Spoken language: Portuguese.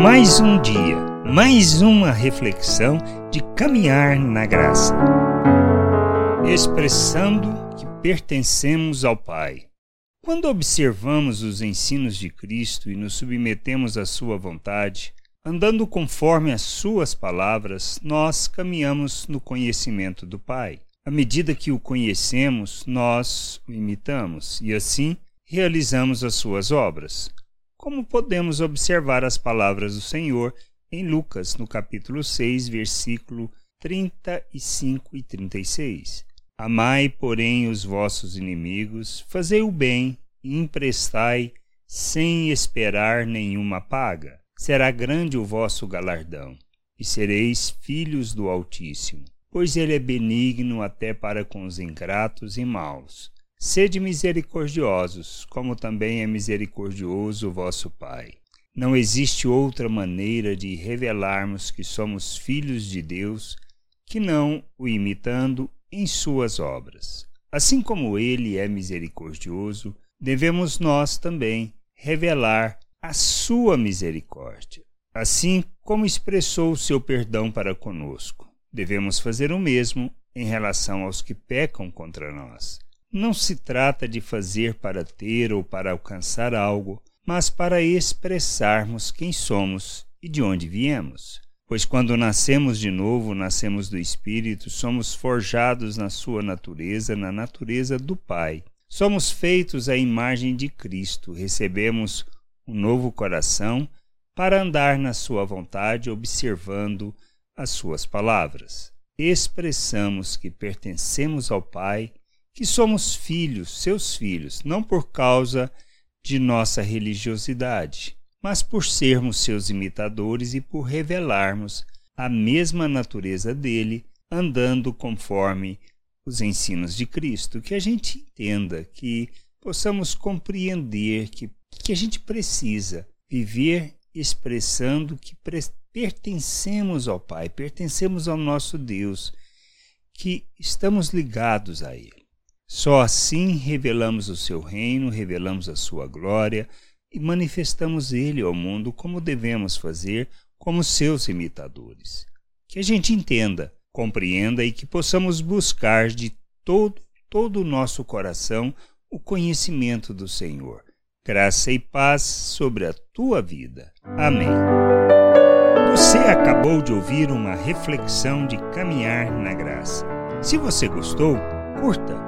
Mais um dia, mais uma reflexão de caminhar na graça, expressando que pertencemos ao Pai. Quando observamos os ensinos de Cristo e nos submetemos à Sua vontade, andando conforme as Suas palavras, nós caminhamos no conhecimento do Pai. À medida que o conhecemos, nós o imitamos e assim realizamos as Suas obras como podemos observar as palavras do Senhor em Lucas, no capítulo 6, versículo 35 e 36. Amai, porém, os vossos inimigos, fazei o bem e emprestai sem esperar nenhuma paga. Será grande o vosso galardão, e sereis filhos do Altíssimo, pois ele é benigno até para com os ingratos e maus. Sede misericordiosos, como também é misericordioso o vosso Pai. Não existe outra maneira de revelarmos que somos filhos de Deus que não o imitando em suas obras. Assim como ele é misericordioso, devemos nós também revelar a sua misericórdia. Assim como expressou o seu perdão para conosco, devemos fazer o mesmo em relação aos que pecam contra nós. Não se trata de fazer para ter ou para alcançar algo, mas para expressarmos quem somos e de onde viemos. Pois quando nascemos de novo, nascemos do Espírito, somos forjados na sua natureza, na natureza do Pai. Somos feitos à imagem de Cristo, recebemos um novo coração para andar na sua vontade, observando as suas palavras. Expressamos que pertencemos ao Pai que somos filhos, seus filhos, não por causa de nossa religiosidade, mas por sermos seus imitadores e por revelarmos a mesma natureza dele, andando conforme os ensinos de Cristo. Que a gente entenda, que possamos compreender que, que a gente precisa viver expressando que pertencemos ao Pai, pertencemos ao nosso Deus, que estamos ligados a Ele. Só assim revelamos o seu reino, revelamos a sua glória e manifestamos ele ao mundo como devemos fazer como seus imitadores. Que a gente entenda, compreenda e que possamos buscar de todo todo o nosso coração o conhecimento do Senhor. Graça e paz sobre a tua vida. Amém. Você acabou de ouvir uma reflexão de caminhar na graça. Se você gostou, curta